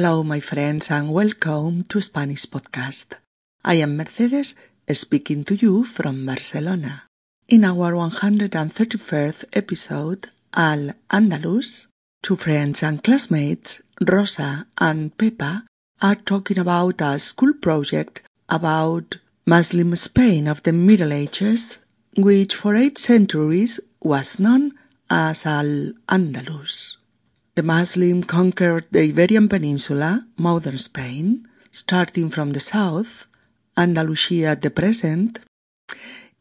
Hello, my friends, and welcome to Spanish Podcast. I am Mercedes speaking to you from Barcelona. In our 131st episode, Al Andalus, two friends and classmates, Rosa and Pepa, are talking about a school project about Muslim Spain of the Middle Ages, which for eight centuries was known as Al Andalus. The Muslim conquered the Iberian Peninsula, modern Spain, starting from the south, Andalusia at the present.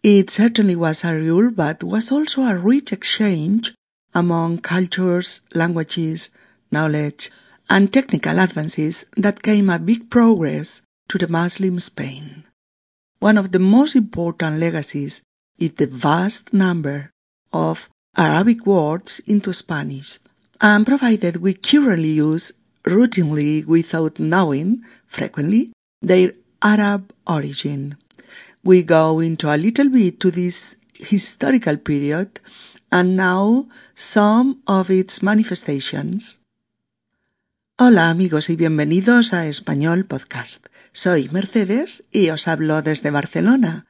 It certainly was a rule, but was also a rich exchange among cultures, languages, knowledge, and technical advances that came a big progress to the Muslim Spain. One of the most important legacies is the vast number of Arabic words into Spanish, and provided we currently use routinely without knowing, frequently, their Arab origin. We go into a little bit to this historical period and now some of its manifestations. Hola amigos y bienvenidos a Español Podcast. Soy Mercedes y os hablo desde Barcelona.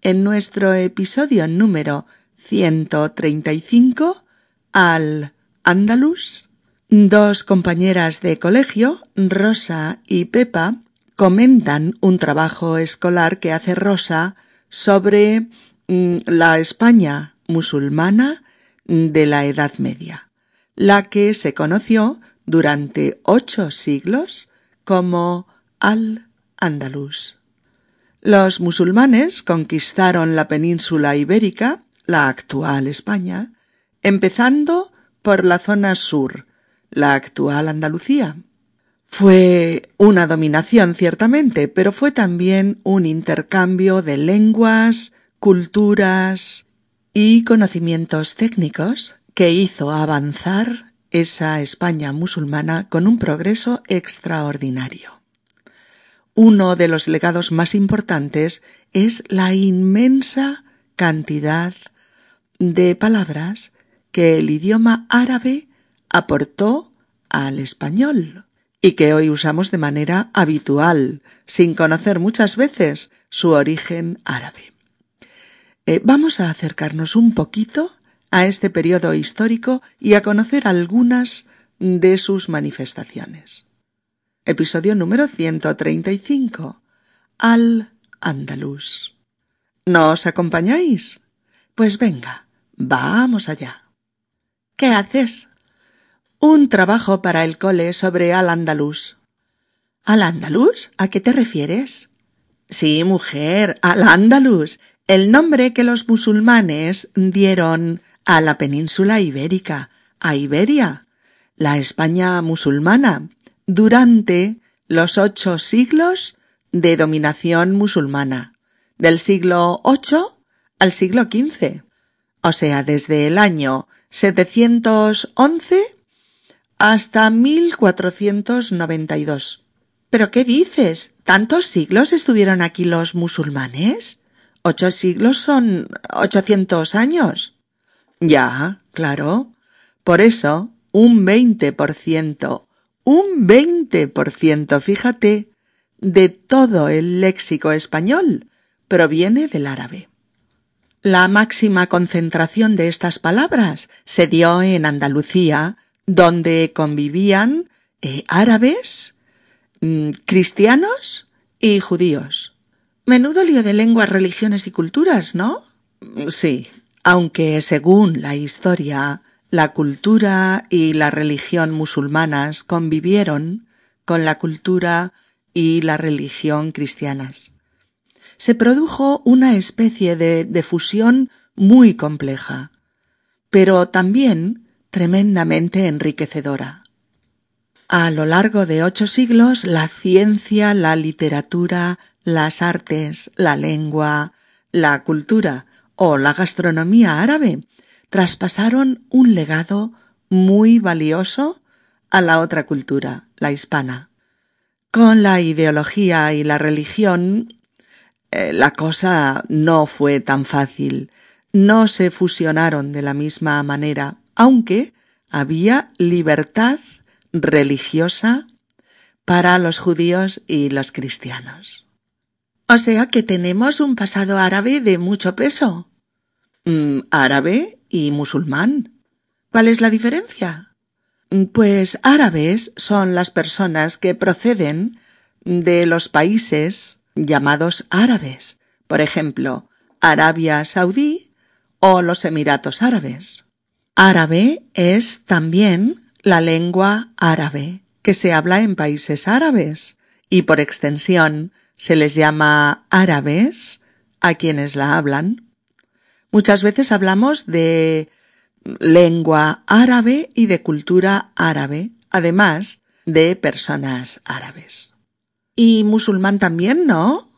En nuestro episodio número 135 al Andalus, dos compañeras de colegio, Rosa y Pepa, comentan un trabajo escolar que hace Rosa sobre mm, la España musulmana de la Edad Media, la que se conoció durante ocho siglos como Al-Andalus. Los musulmanes conquistaron la península ibérica, la actual España, empezando por la zona sur, la actual Andalucía. Fue una dominación ciertamente, pero fue también un intercambio de lenguas, culturas y conocimientos técnicos que hizo avanzar esa España musulmana con un progreso extraordinario. Uno de los legados más importantes es la inmensa cantidad de palabras que el idioma árabe aportó al español y que hoy usamos de manera habitual, sin conocer muchas veces su origen árabe. Eh, vamos a acercarnos un poquito a este periodo histórico y a conocer algunas de sus manifestaciones. Episodio número 135. Al Andalus. ¿Nos acompañáis? Pues venga, vamos allá. ¿Qué haces? Un trabajo para el cole sobre Al Andalus. ¿Al Andalus? ¿A qué te refieres? Sí, mujer, Al Andalus, el nombre que los musulmanes dieron a la península ibérica, a Iberia, la España musulmana, durante los ocho siglos de dominación musulmana, del siglo VIII al siglo XV, o sea, desde el año 711 hasta 1492. ¿Pero qué dices? ¿Tantos siglos estuvieron aquí los musulmanes? Ocho siglos son ochocientos años. Ya, claro. Por eso, un veinte por ciento, un veinte por ciento, fíjate, de todo el léxico español proviene del árabe. La máxima concentración de estas palabras se dio en Andalucía, donde convivían eh, árabes, mm, cristianos y judíos. Menudo lío de lenguas, religiones y culturas, ¿no? Sí, aunque según la historia, la cultura y la religión musulmanas convivieron con la cultura y la religión cristianas. Se produjo una especie de, de fusión muy compleja, pero también tremendamente enriquecedora. A lo largo de ocho siglos, la ciencia, la literatura, las artes, la lengua, la cultura o la gastronomía árabe traspasaron un legado muy valioso a la otra cultura, la hispana. Con la ideología y la religión eh, la cosa no fue tan fácil. No se fusionaron de la misma manera, aunque había libertad religiosa para los judíos y los cristianos. O sea que tenemos un pasado árabe de mucho peso. Mm, árabe y musulmán. ¿Cuál es la diferencia? Pues árabes son las personas que proceden de los países llamados árabes, por ejemplo, Arabia Saudí o los Emiratos Árabes. Árabe es también la lengua árabe que se habla en países árabes y por extensión se les llama árabes a quienes la hablan. Muchas veces hablamos de lengua árabe y de cultura árabe, además de personas árabes. ¿Y musulmán también, no?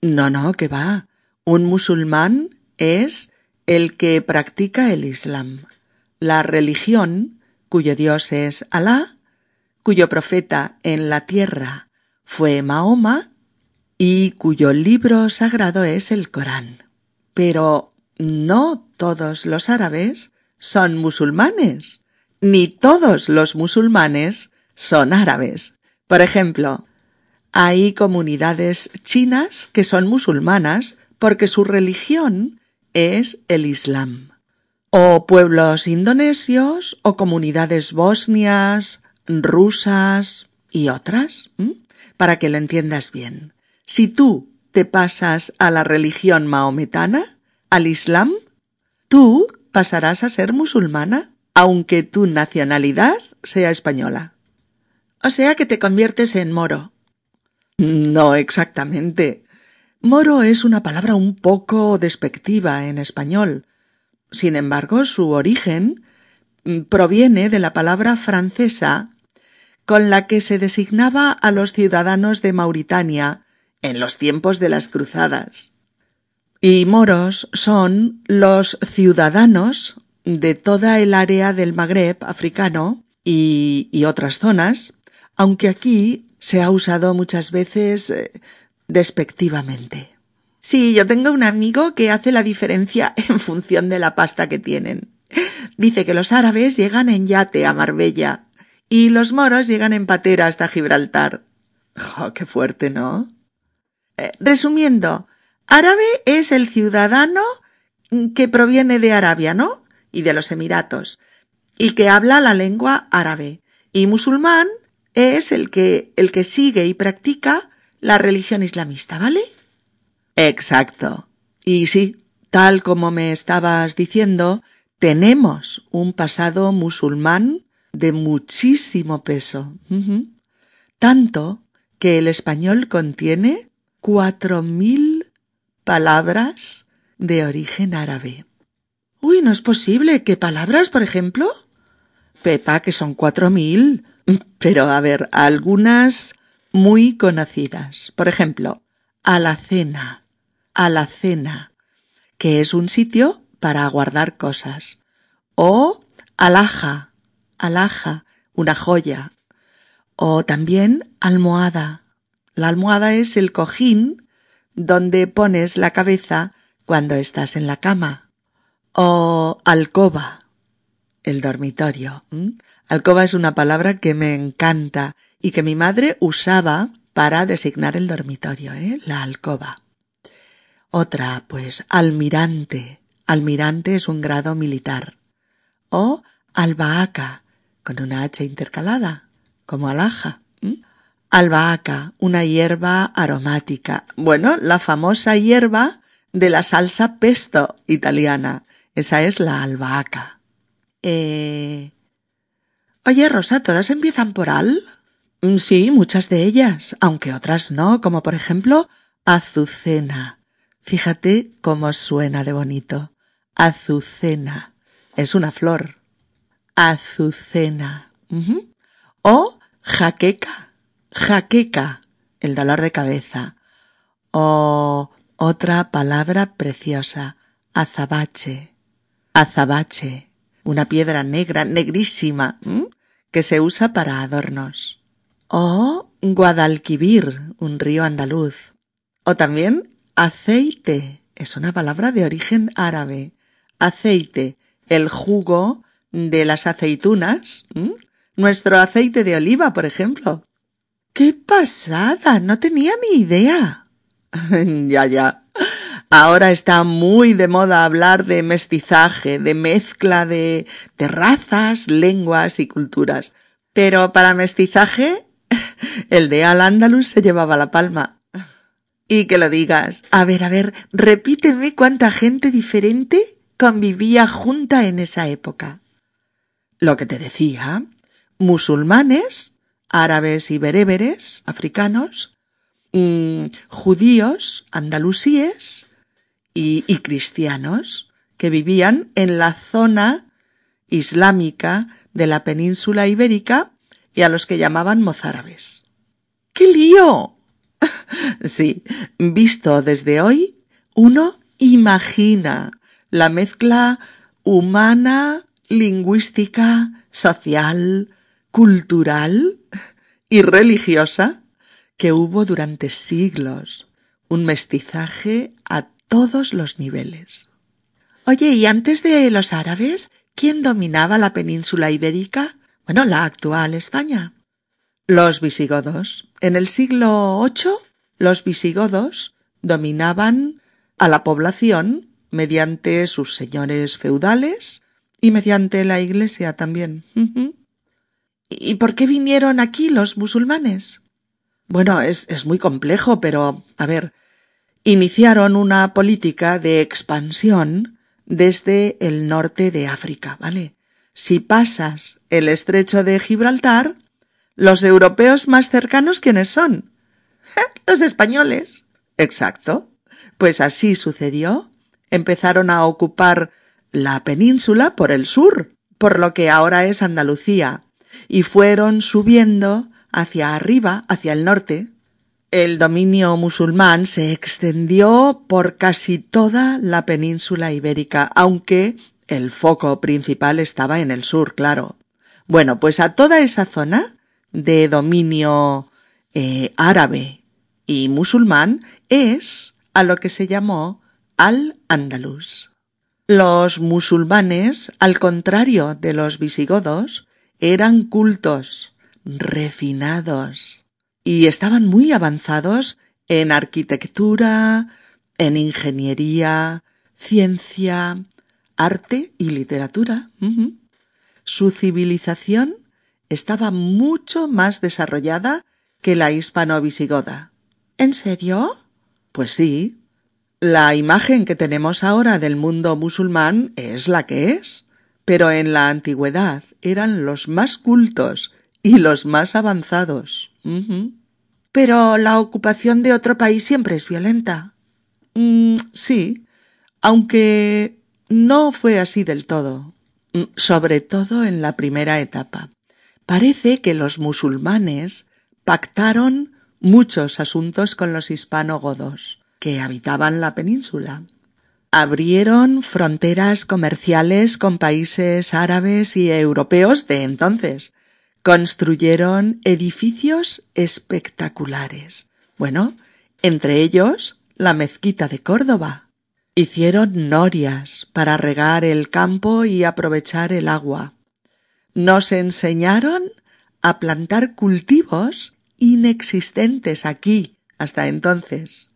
No, no, que va. Un musulmán es el que practica el Islam, la religión cuyo Dios es Alá, cuyo profeta en la tierra fue Mahoma y cuyo libro sagrado es el Corán. Pero no todos los árabes son musulmanes, ni todos los musulmanes son árabes. Por ejemplo, hay comunidades chinas que son musulmanas porque su religión es el Islam. O pueblos indonesios o comunidades bosnias, rusas y otras, para que lo entiendas bien. Si tú te pasas a la religión maometana, al Islam, tú pasarás a ser musulmana, aunque tu nacionalidad sea española. O sea que te conviertes en moro. No exactamente. Moro es una palabra un poco despectiva en español. Sin embargo, su origen proviene de la palabra francesa con la que se designaba a los ciudadanos de Mauritania en los tiempos de las cruzadas. Y moros son los ciudadanos de toda el área del Magreb africano y, y otras zonas, aunque aquí se ha usado muchas veces eh, despectivamente. Sí, yo tengo un amigo que hace la diferencia en función de la pasta que tienen. Dice que los árabes llegan en yate a Marbella y los moros llegan en patera hasta Gibraltar. Oh, qué fuerte, ¿no? Eh, resumiendo, árabe es el ciudadano que proviene de Arabia, ¿no? Y de los Emiratos, y que habla la lengua árabe. Y musulmán es el que, el que sigue y practica la religión islamista, ¿vale? Exacto. Y sí, tal como me estabas diciendo, tenemos un pasado musulmán de muchísimo peso. Tanto que el español contiene cuatro mil palabras de origen árabe. Uy, no es posible. ¿Qué palabras, por ejemplo? Pepa, que son cuatro mil. Pero a ver, algunas muy conocidas. Por ejemplo, alacena, alacena, que es un sitio para guardar cosas. O alhaja, alhaja, una joya. O también almohada. La almohada es el cojín donde pones la cabeza cuando estás en la cama. O alcoba, el dormitorio. Alcoba es una palabra que me encanta y que mi madre usaba para designar el dormitorio, ¿eh? La alcoba. Otra, pues, almirante. Almirante es un grado militar. O albahaca, con una H intercalada, como alhaja. Albahaca, una hierba aromática. Bueno, la famosa hierba de la salsa pesto italiana. Esa es la albahaca. Eh, Oye, Rosa, ¿todas empiezan por al? Mm, sí, muchas de ellas, aunque otras no, como por ejemplo Azucena. Fíjate cómo suena de bonito. Azucena. Es una flor. Azucena. O jaqueca. Jaqueca. El dolor de cabeza. O otra palabra preciosa. Azabache. Azabache. Una piedra negra, negrísima que se usa para adornos. O Guadalquivir, un río andaluz. O también aceite, es una palabra de origen árabe. Aceite, el jugo de las aceitunas. Nuestro aceite de oliva, por ejemplo. ¡Qué pasada! No tenía ni idea. ya, ya. Ahora está muy de moda hablar de mestizaje, de mezcla de, de razas, lenguas y culturas. Pero para mestizaje, el de Al-Ándalus se llevaba la palma. Y que lo digas. A ver, a ver, repíteme cuánta gente diferente convivía junta en esa época. Lo que te decía, musulmanes, árabes y bereberes, africanos, mm, judíos, andalusíes y, cristianos que vivían en la zona islámica de la península ibérica y a los que llamaban mozárabes. ¡Qué lío! sí, visto desde hoy, uno imagina la mezcla humana, lingüística, social, cultural y religiosa que hubo durante siglos, un mestizaje a todos los niveles. Oye, ¿y antes de los árabes, quién dominaba la península ibérica? Bueno, la actual España. Los visigodos. En el siglo VIII, los visigodos dominaban a la población mediante sus señores feudales y mediante la Iglesia también. ¿Y por qué vinieron aquí los musulmanes? Bueno, es, es muy complejo, pero, a ver, iniciaron una política de expansión desde el norte de África, ¿vale? Si pasas el estrecho de Gibraltar, los europeos más cercanos, ¿quiénes son? los españoles. Exacto. Pues así sucedió. Empezaron a ocupar la península por el sur, por lo que ahora es Andalucía, y fueron subiendo hacia arriba, hacia el norte. El dominio musulmán se extendió por casi toda la península ibérica, aunque el foco principal estaba en el sur, claro. Bueno, pues a toda esa zona de dominio eh, árabe y musulmán es a lo que se llamó al-Andalus. Los musulmanes, al contrario de los visigodos, eran cultos, refinados, y estaban muy avanzados en arquitectura, en ingeniería, ciencia, arte y literatura. Su civilización estaba mucho más desarrollada que la hispano-visigoda. ¿En serio? Pues sí, la imagen que tenemos ahora del mundo musulmán es la que es, pero en la antigüedad eran los más cultos y los más avanzados. Pero la ocupación de otro país siempre es violenta. Mm, sí, aunque no fue así del todo, mm, sobre todo en la primera etapa. Parece que los musulmanes pactaron muchos asuntos con los hispano-godos que habitaban la península. Abrieron fronteras comerciales con países árabes y europeos de entonces. Construyeron edificios espectaculares. Bueno, entre ellos la mezquita de Córdoba. Hicieron norias para regar el campo y aprovechar el agua. Nos enseñaron a plantar cultivos inexistentes aquí hasta entonces.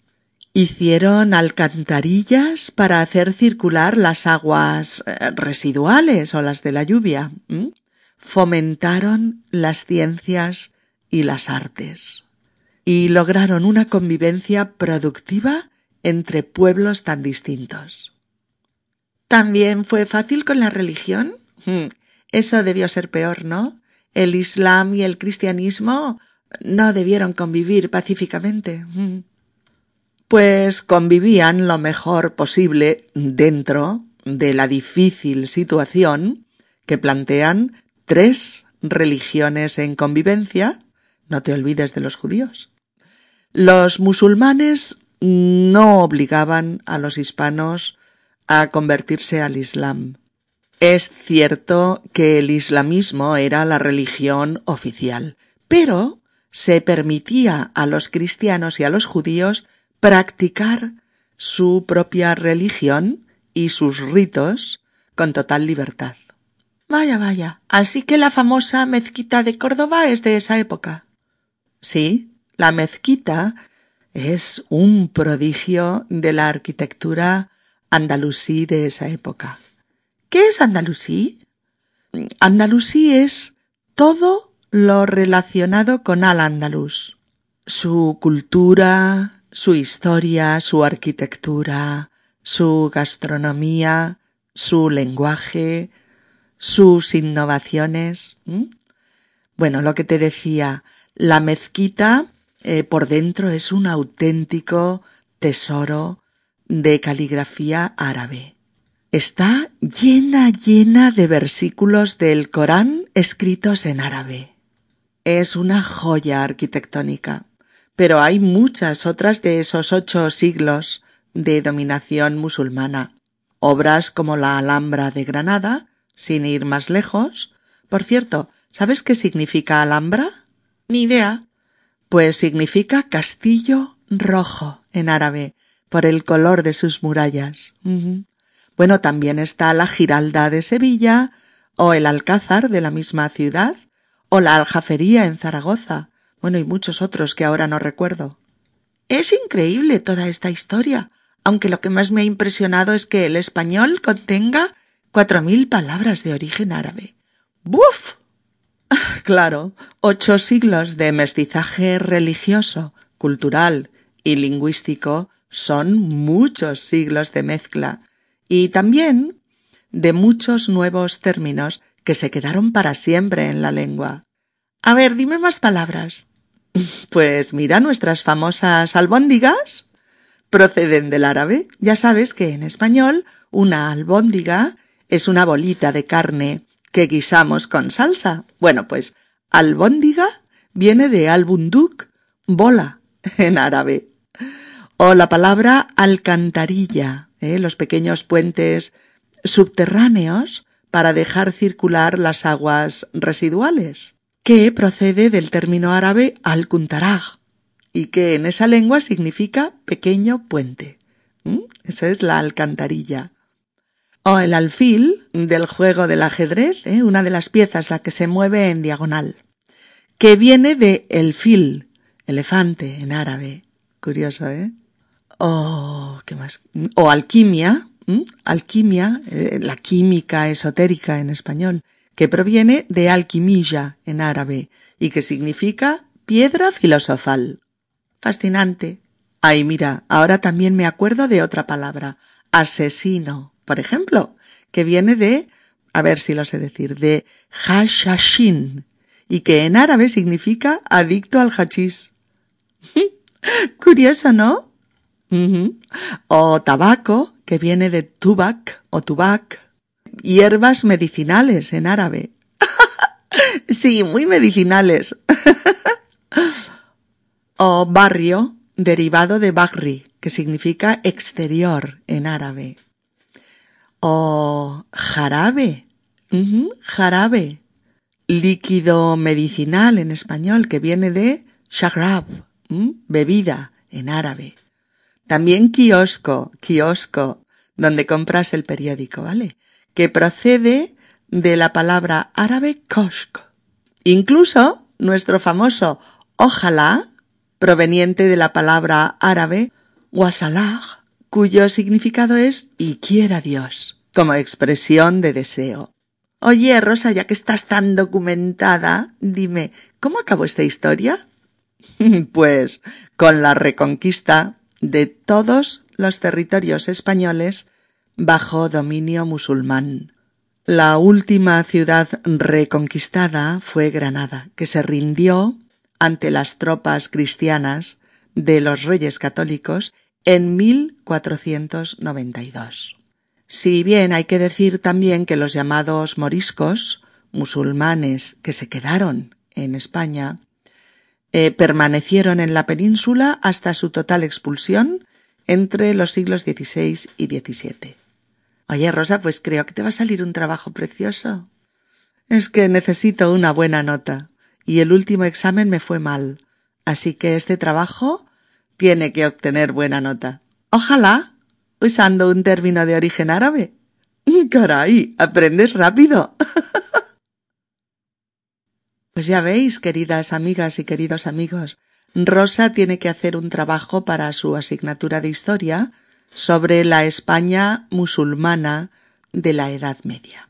Hicieron alcantarillas para hacer circular las aguas eh, residuales o las de la lluvia. Fomentaron las ciencias y las artes. Y lograron una convivencia productiva entre pueblos tan distintos. ¿También fue fácil con la religión? Hmm, eso debió ser peor, ¿no? El Islam y el cristianismo no debieron convivir pacíficamente. Hmm pues convivían lo mejor posible dentro de la difícil situación que plantean tres religiones en convivencia, no te olvides de los judíos. Los musulmanes no obligaban a los hispanos a convertirse al Islam. Es cierto que el islamismo era la religión oficial, pero se permitía a los cristianos y a los judíos practicar su propia religión y sus ritos con total libertad. Vaya, vaya. Así que la famosa mezquita de Córdoba es de esa época. Sí, la mezquita es un prodigio de la arquitectura andalusí de esa época. ¿Qué es andalusí? Andalusí es todo lo relacionado con al andaluz. Su cultura, su historia, su arquitectura, su gastronomía, su lenguaje, sus innovaciones. Bueno, lo que te decía, la mezquita eh, por dentro es un auténtico tesoro de caligrafía árabe. Está llena, llena de versículos del Corán escritos en árabe. Es una joya arquitectónica, pero hay muchas otras de esos ocho siglos de dominación musulmana. Obras como la Alhambra de Granada, sin ir más lejos. Por cierto, ¿sabes qué significa Alhambra? Ni idea. Pues significa castillo rojo en árabe, por el color de sus murallas. Bueno, también está la Giralda de Sevilla, o el Alcázar de la misma ciudad, o la Aljafería en Zaragoza, bueno, y muchos otros que ahora no recuerdo. Es increíble toda esta historia, aunque lo que más me ha impresionado es que el español contenga cuatro mil palabras de origen árabe. ¡Buf! Claro, ocho siglos de mestizaje religioso, cultural y lingüístico son muchos siglos de mezcla y también de muchos nuevos términos que se quedaron para siempre en la lengua. A ver, dime más palabras. Pues mira nuestras famosas albóndigas. Proceden del árabe. Ya sabes que en español una albóndiga es una bolita de carne que guisamos con salsa. Bueno, pues albóndiga viene de albunduk, bola, en árabe. O la palabra alcantarilla, ¿eh? los pequeños puentes subterráneos para dejar circular las aguas residuales, que procede del término árabe al y que en esa lengua significa pequeño puente. Eso es la alcantarilla. O el alfil del juego del ajedrez, ¿eh? una de las piezas la que se mueve en diagonal, que viene de el fil, elefante en árabe. Curioso, ¿eh? O, ¿qué más? O alquimia, alquimia, eh, la química esotérica en español, que proviene de alquimilla en árabe y que significa piedra filosofal. Fascinante. Ay, mira, ahora también me acuerdo de otra palabra, asesino por ejemplo, que viene de, a ver si lo sé decir, de hashashin, y que en árabe significa adicto al hachís. Curioso, ¿no? O tabaco, que viene de tubac o tubac, hierbas medicinales en árabe. sí, muy medicinales. o barrio, derivado de bagri, que significa exterior en árabe. O jarabe. jarabe. Líquido medicinal en español que viene de shagrab, bebida en árabe. También kiosco, kiosco, donde compras el periódico, ¿vale? Que procede de la palabra árabe koshk. Incluso nuestro famoso ojalá, proveniente de la palabra árabe wasalah, cuyo significado es y quiera Dios, como expresión de deseo. Oye, Rosa, ya que estás tan documentada, dime, ¿cómo acabó esta historia? pues con la reconquista de todos los territorios españoles bajo dominio musulmán. La última ciudad reconquistada fue Granada, que se rindió ante las tropas cristianas de los reyes católicos en 1492. Si bien hay que decir también que los llamados moriscos, musulmanes que se quedaron en España, eh, permanecieron en la península hasta su total expulsión entre los siglos XVI y XVII. Oye, Rosa, pues creo que te va a salir un trabajo precioso. Es que necesito una buena nota, y el último examen me fue mal, así que este trabajo tiene que obtener buena nota. Ojalá, usando un término de origen árabe. Caray, aprendes rápido. Pues ya veis, queridas amigas y queridos amigos, Rosa tiene que hacer un trabajo para su asignatura de historia sobre la España musulmana de la Edad Media.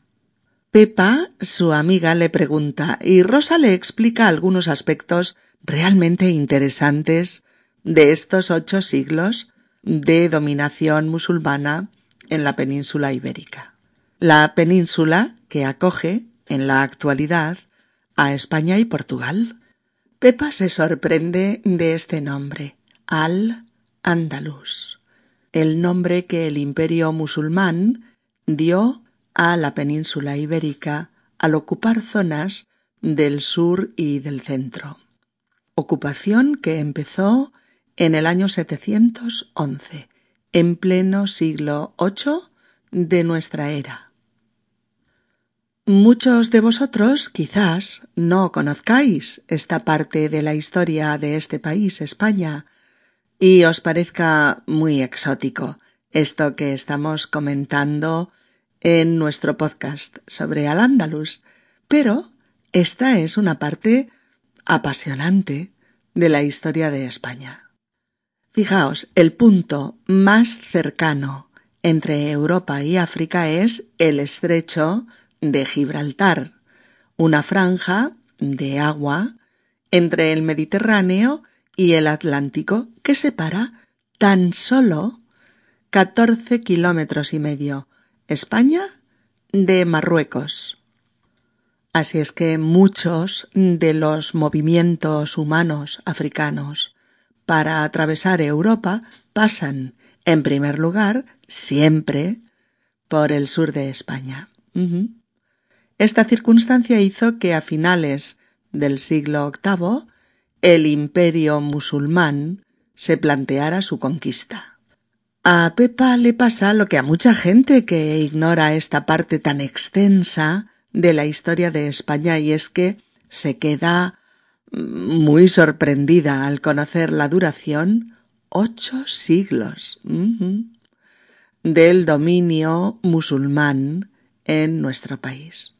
Pepa, su amiga, le pregunta y Rosa le explica algunos aspectos realmente interesantes de estos ocho siglos de dominación musulmana en la península ibérica. La península que acoge, en la actualidad, a España y Portugal. Pepa se sorprende de este nombre, Al-Andalus, el nombre que el imperio musulmán dio a la península ibérica al ocupar zonas del sur y del centro. Ocupación que empezó en el año 711, en pleno siglo VIII de nuestra era. Muchos de vosotros quizás no conozcáis esta parte de la historia de este país, España, y os parezca muy exótico esto que estamos comentando en nuestro podcast sobre Al-Ándalus, pero esta es una parte apasionante de la historia de España. Fijaos, el punto más cercano entre Europa y África es el estrecho de Gibraltar, una franja de agua entre el Mediterráneo y el Atlántico que separa tan solo 14 kilómetros y medio España de Marruecos. Así es que muchos de los movimientos humanos africanos para atravesar Europa pasan, en primer lugar, siempre por el sur de España. Esta circunstancia hizo que a finales del siglo VIII el imperio musulmán se planteara su conquista. A Pepa le pasa lo que a mucha gente que ignora esta parte tan extensa de la historia de España y es que se queda muy sorprendida al conocer la duración ocho siglos del dominio musulmán en nuestro país.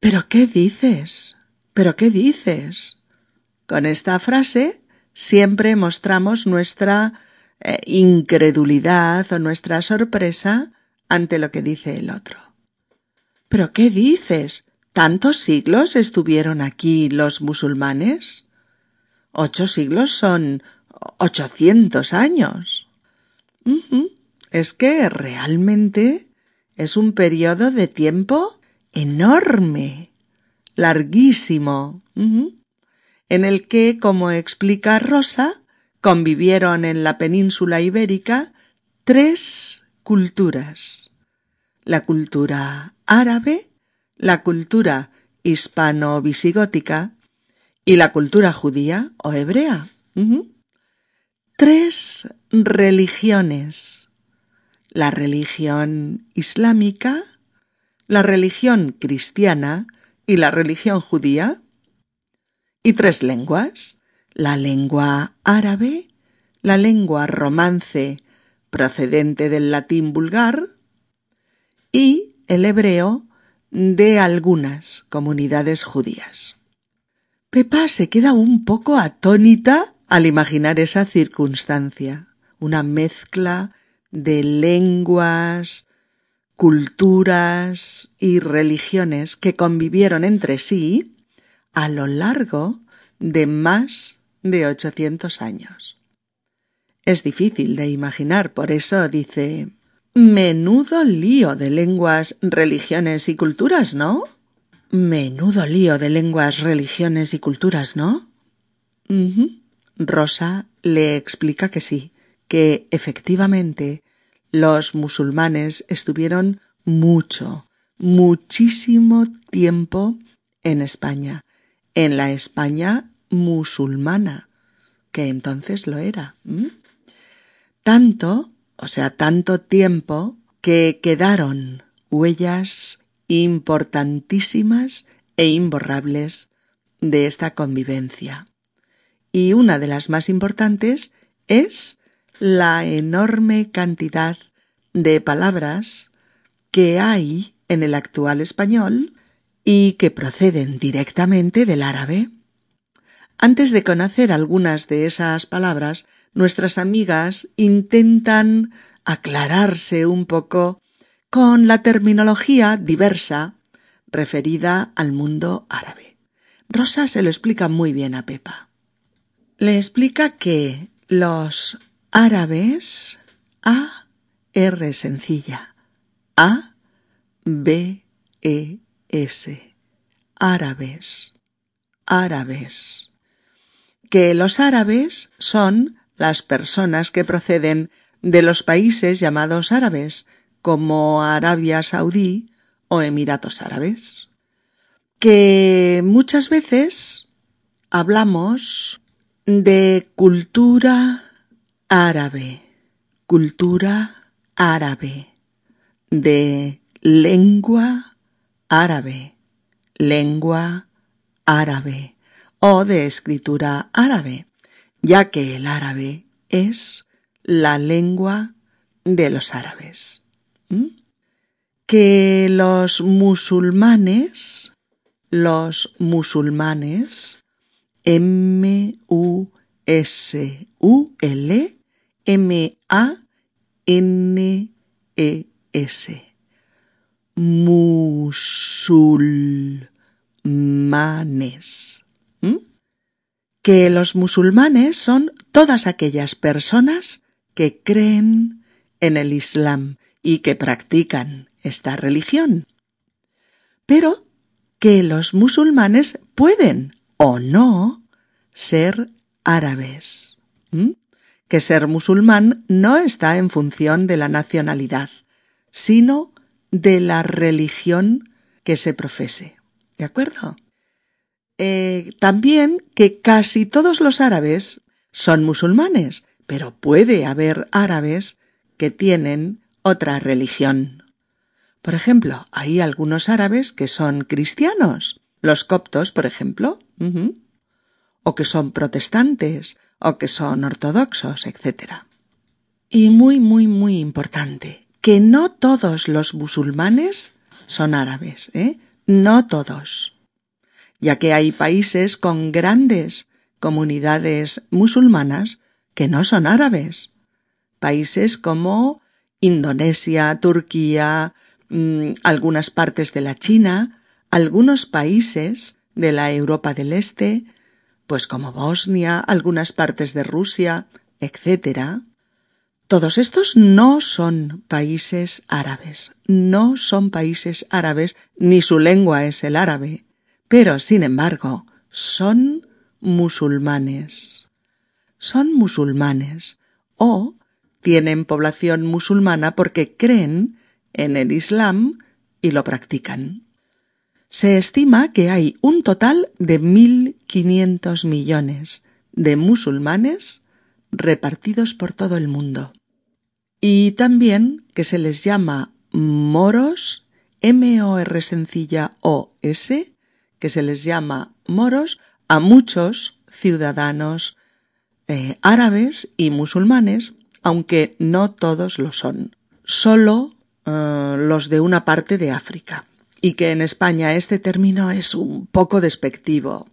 ¿Pero qué dices? ¿Pero qué dices? Con esta frase siempre mostramos nuestra eh, incredulidad o nuestra sorpresa ante lo que dice el otro. ¿Pero qué dices? ¿Tantos siglos estuvieron aquí los musulmanes? Ocho siglos son ochocientos años. Es que realmente es un periodo de tiempo enorme, larguísimo, en el que, como explica Rosa, convivieron en la península ibérica tres culturas. La cultura árabe, la cultura hispano-visigótica y la cultura judía o hebrea. Tres religiones. La religión islámica, la religión cristiana y la religión judía. Y tres lenguas. La lengua árabe, la lengua romance procedente del latín vulgar y el hebreo de algunas comunidades judías. Pepa se queda un poco atónita al imaginar esa circunstancia, una mezcla de lenguas, culturas y religiones que convivieron entre sí a lo largo de más de ochocientos años. Es difícil de imaginar, por eso dice Menudo lío de lenguas, religiones y culturas, ¿no? Menudo lío de lenguas, religiones y culturas, ¿no? Rosa le explica que sí, que efectivamente los musulmanes estuvieron mucho, muchísimo tiempo en España, en la España musulmana, que entonces lo era. Tanto o sea, tanto tiempo que quedaron huellas importantísimas e imborrables de esta convivencia. Y una de las más importantes es la enorme cantidad de palabras que hay en el actual español y que proceden directamente del árabe. Antes de conocer algunas de esas palabras, nuestras amigas intentan aclararse un poco con la terminología diversa referida al mundo árabe. Rosa se lo explica muy bien a Pepa. Le explica que los árabes A R sencilla A B E S árabes árabes que los árabes son las personas que proceden de los países llamados árabes, como Arabia Saudí o Emiratos Árabes, que muchas veces hablamos de cultura árabe, cultura árabe, de lengua árabe, lengua árabe o de escritura árabe, ya que el árabe es la lengua de los árabes. Que los musulmanes, los musulmanes, M-U-S-U-L, M-A-N-E-S, musulmanes. ¿Mm? Que los musulmanes son todas aquellas personas que creen en el Islam y que practican esta religión. Pero que los musulmanes pueden o no ser árabes. Que ser musulmán no está en función de la nacionalidad, sino de la religión que se profese. ¿De acuerdo? Eh, también que casi todos los árabes son musulmanes, pero puede haber árabes que tienen otra religión. Por ejemplo, hay algunos árabes que son cristianos, los coptos, por ejemplo, o que son protestantes, o que son ortodoxos, etc. Y muy, muy, muy importante, que no todos los musulmanes son árabes, ¿eh? No todos. Ya que hay países con grandes comunidades musulmanas que no son árabes. Países como Indonesia, Turquía, mm, algunas partes de la China, algunos países de la Europa del Este, pues como Bosnia, algunas partes de Rusia, etc. Todos estos no son países árabes, no son países árabes, ni su lengua es el árabe, pero sin embargo son musulmanes son musulmanes o tienen población musulmana porque creen en el Islam y lo practican. Se estima que hay un total de 1.500 millones de musulmanes repartidos por todo el mundo. Y también que se les llama moros, M-O-R sencilla O-S, que se les llama moros a muchos ciudadanos eh, árabes y musulmanes, aunque no todos lo son, solo eh, los de una parte de África, y que en España este término es un poco despectivo.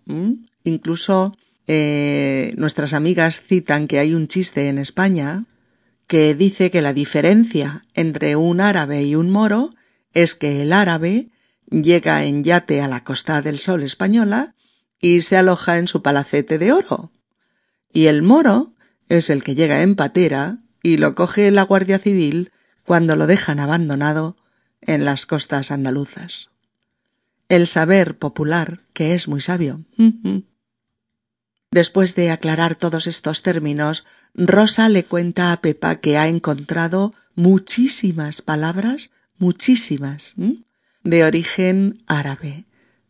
Incluso eh, nuestras amigas citan que hay un chiste en España que dice que la diferencia entre un árabe y un moro es que el árabe llega en yate a la Costa del Sol española y se aloja en su palacete de oro y el moro es el que llega en patera y lo coge la Guardia Civil cuando lo dejan abandonado en las costas andaluzas. El saber popular, que es muy sabio. Después de aclarar todos estos términos, Rosa le cuenta a Pepa que ha encontrado muchísimas palabras, muchísimas, de origen árabe,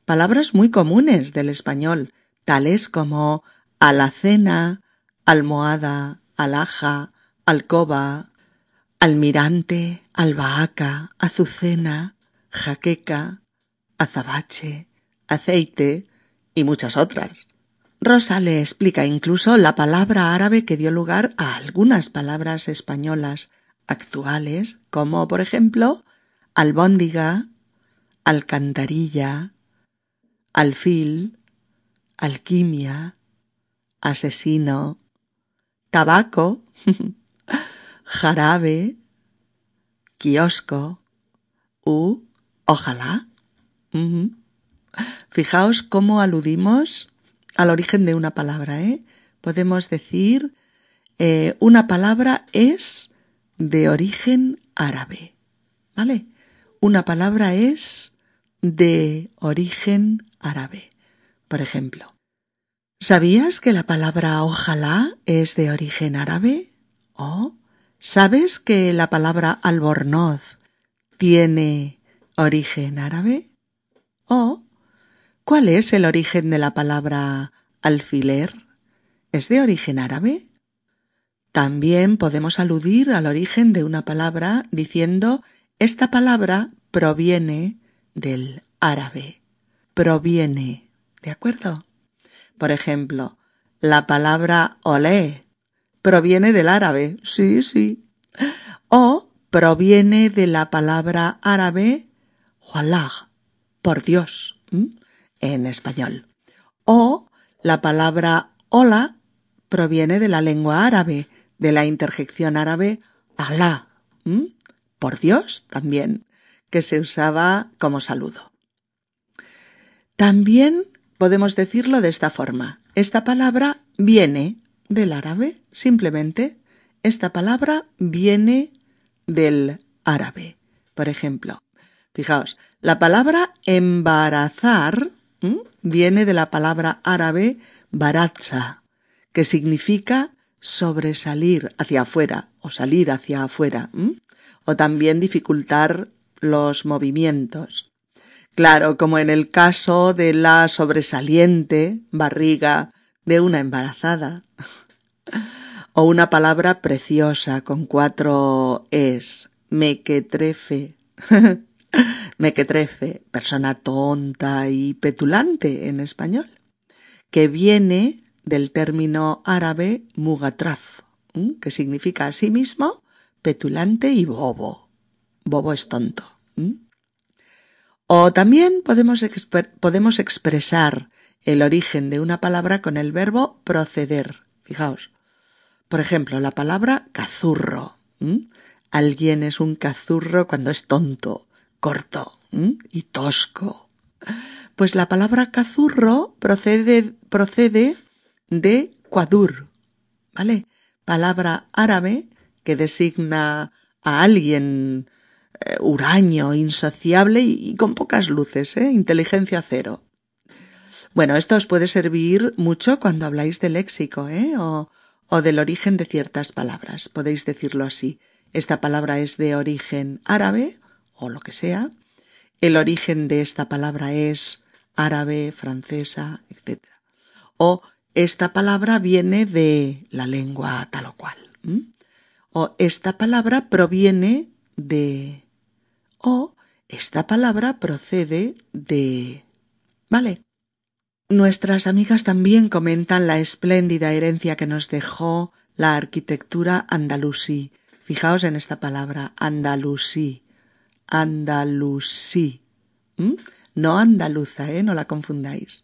palabras muy comunes del español, tales como alacena, almohada, alhaja, alcoba, almirante, albahaca, azucena, jaqueca, azabache, aceite y muchas otras. Rosa le explica incluso la palabra árabe que dio lugar a algunas palabras españolas actuales, como por ejemplo albóndiga, alcantarilla, alfil, alquimia, asesino, tabaco, jarabe, kiosco u ojalá. Fijaos cómo aludimos al origen de una palabra, ¿eh? Podemos decir eh, una palabra es de origen árabe, ¿vale? Una palabra es de origen árabe. Por ejemplo, ¿sabías que la palabra ojalá es de origen árabe? ¿O sabes que la palabra albornoz tiene origen árabe? ¿O cuál es el origen de la palabra alfiler? ¿Es de origen árabe? También podemos aludir al origen de una palabra diciendo esta palabra proviene del árabe. Proviene. ¿De acuerdo? Por ejemplo, la palabra olé proviene del árabe. Sí, sí. O proviene de la palabra árabe wallah, por Dios, en español. O la palabra hola proviene de la lengua árabe de la interjección árabe Allah, por Dios también, que se usaba como saludo. También podemos decirlo de esta forma. Esta palabra viene del árabe, simplemente. Esta palabra viene del árabe. Por ejemplo, fijaos, la palabra embarazar viene de la palabra árabe baratza, que significa sobresalir hacia afuera o salir hacia afuera, o también dificultar los movimientos. Claro, como en el caso de la sobresaliente barriga de una embarazada. o una palabra preciosa con cuatro es, mequetrefe. mequetrefe, persona tonta y petulante en español, que viene del término árabe mugatraf, que significa asimismo petulante y bobo. Bobo es tonto. O también podemos, podemos expresar el origen de una palabra con el verbo proceder. Fijaos. Por ejemplo, la palabra cazurro. Alguien es un cazurro cuando es tonto, corto y tosco. Pues la palabra cazurro procede, procede de Quadur, ¿vale? Palabra árabe que designa a alguien eh, huraño, insaciable y, con pocas luces, ¿eh? Inteligencia cero. Bueno, esto os puede servir mucho cuando habláis de léxico, ¿eh? O, o del origen de ciertas palabras. Podéis decirlo así. Esta palabra es de origen árabe, o lo que sea. El origen de esta palabra es árabe, francesa, etc. O esta palabra viene de la lengua tal o cual. O esta palabra proviene de... O esta palabra procede de... ¿Vale? Nuestras amigas también comentan la espléndida herencia que nos dejó la arquitectura andalusí. Fijaos en esta palabra, andalusí. Andalusí. No andaluza, ¿eh? No la confundáis.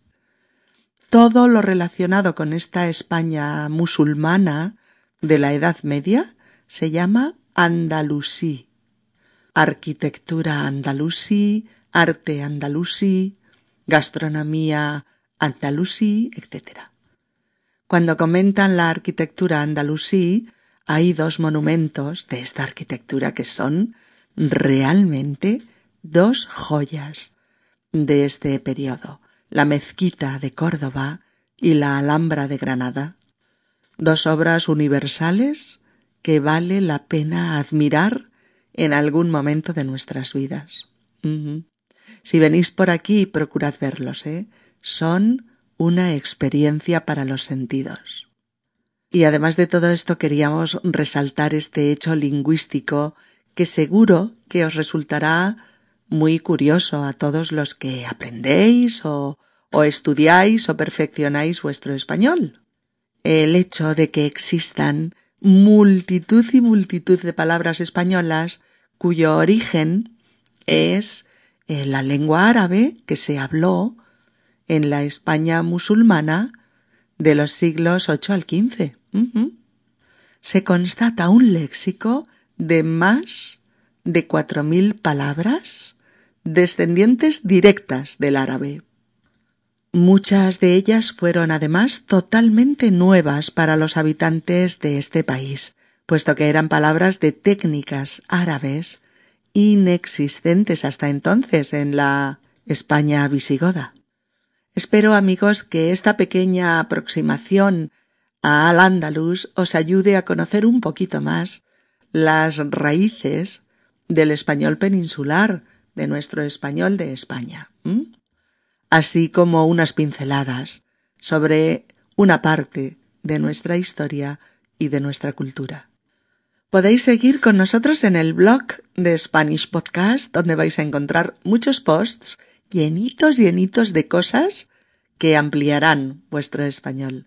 Todo lo relacionado con esta España musulmana de la Edad Media se llama andalusí. Arquitectura andalusí, arte andalusí, gastronomía andalusí, etc. Cuando comentan la arquitectura andalusí, hay dos monumentos de esta arquitectura que son realmente dos joyas de este periodo la mezquita de Córdoba y la Alhambra de Granada, dos obras universales que vale la pena admirar en algún momento de nuestras vidas. Si venís por aquí, procurad verlos, ¿eh? Son una experiencia para los sentidos. Y además de todo esto queríamos resaltar este hecho lingüístico que seguro que os resultará muy curioso a todos los que aprendéis o, o estudiáis o perfeccionáis vuestro español. El hecho de que existan multitud y multitud de palabras españolas cuyo origen es eh, la lengua árabe que se habló en la España musulmana de los siglos VIII al XV. Se constata un léxico de más de cuatro mil palabras descendientes directas del árabe. Muchas de ellas fueron además totalmente nuevas para los habitantes de este país, puesto que eran palabras de técnicas árabes inexistentes hasta entonces en la España visigoda. Espero, amigos, que esta pequeña aproximación al andaluz os ayude a conocer un poquito más las raíces del español peninsular, de nuestro español de España, así como unas pinceladas sobre una parte de nuestra historia y de nuestra cultura. Podéis seguir con nosotros en el blog de Spanish Podcast, donde vais a encontrar muchos posts llenitos, llenitos de cosas que ampliarán vuestro español.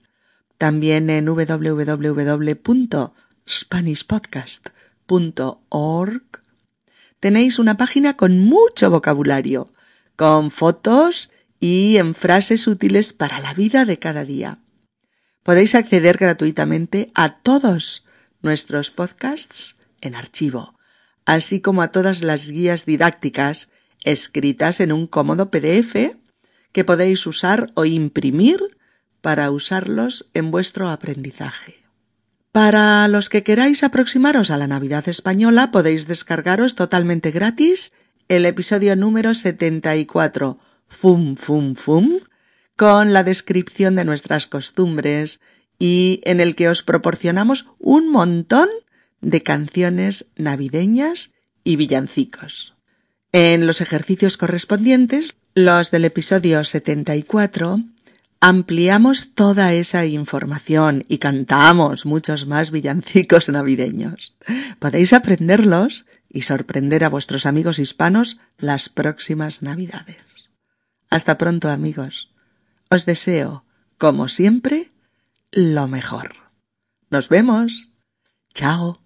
También en www.spanishpodcast.org tenéis una página con mucho vocabulario, con fotos y en frases útiles para la vida de cada día. Podéis acceder gratuitamente a todos nuestros podcasts en archivo, así como a todas las guías didácticas escritas en un cómodo PDF que podéis usar o imprimir para usarlos en vuestro aprendizaje. Para los que queráis aproximaros a la Navidad española podéis descargaros totalmente gratis el episodio número 74, Fum Fum Fum, con la descripción de nuestras costumbres y en el que os proporcionamos un montón de canciones navideñas y villancicos. En los ejercicios correspondientes, los del episodio 74, ampliamos toda esa información y cantamos muchos más villancicos navideños. Podéis aprenderlos y sorprender a vuestros amigos hispanos las próximas navidades. Hasta pronto amigos. Os deseo, como siempre, lo mejor. Nos vemos. Chao.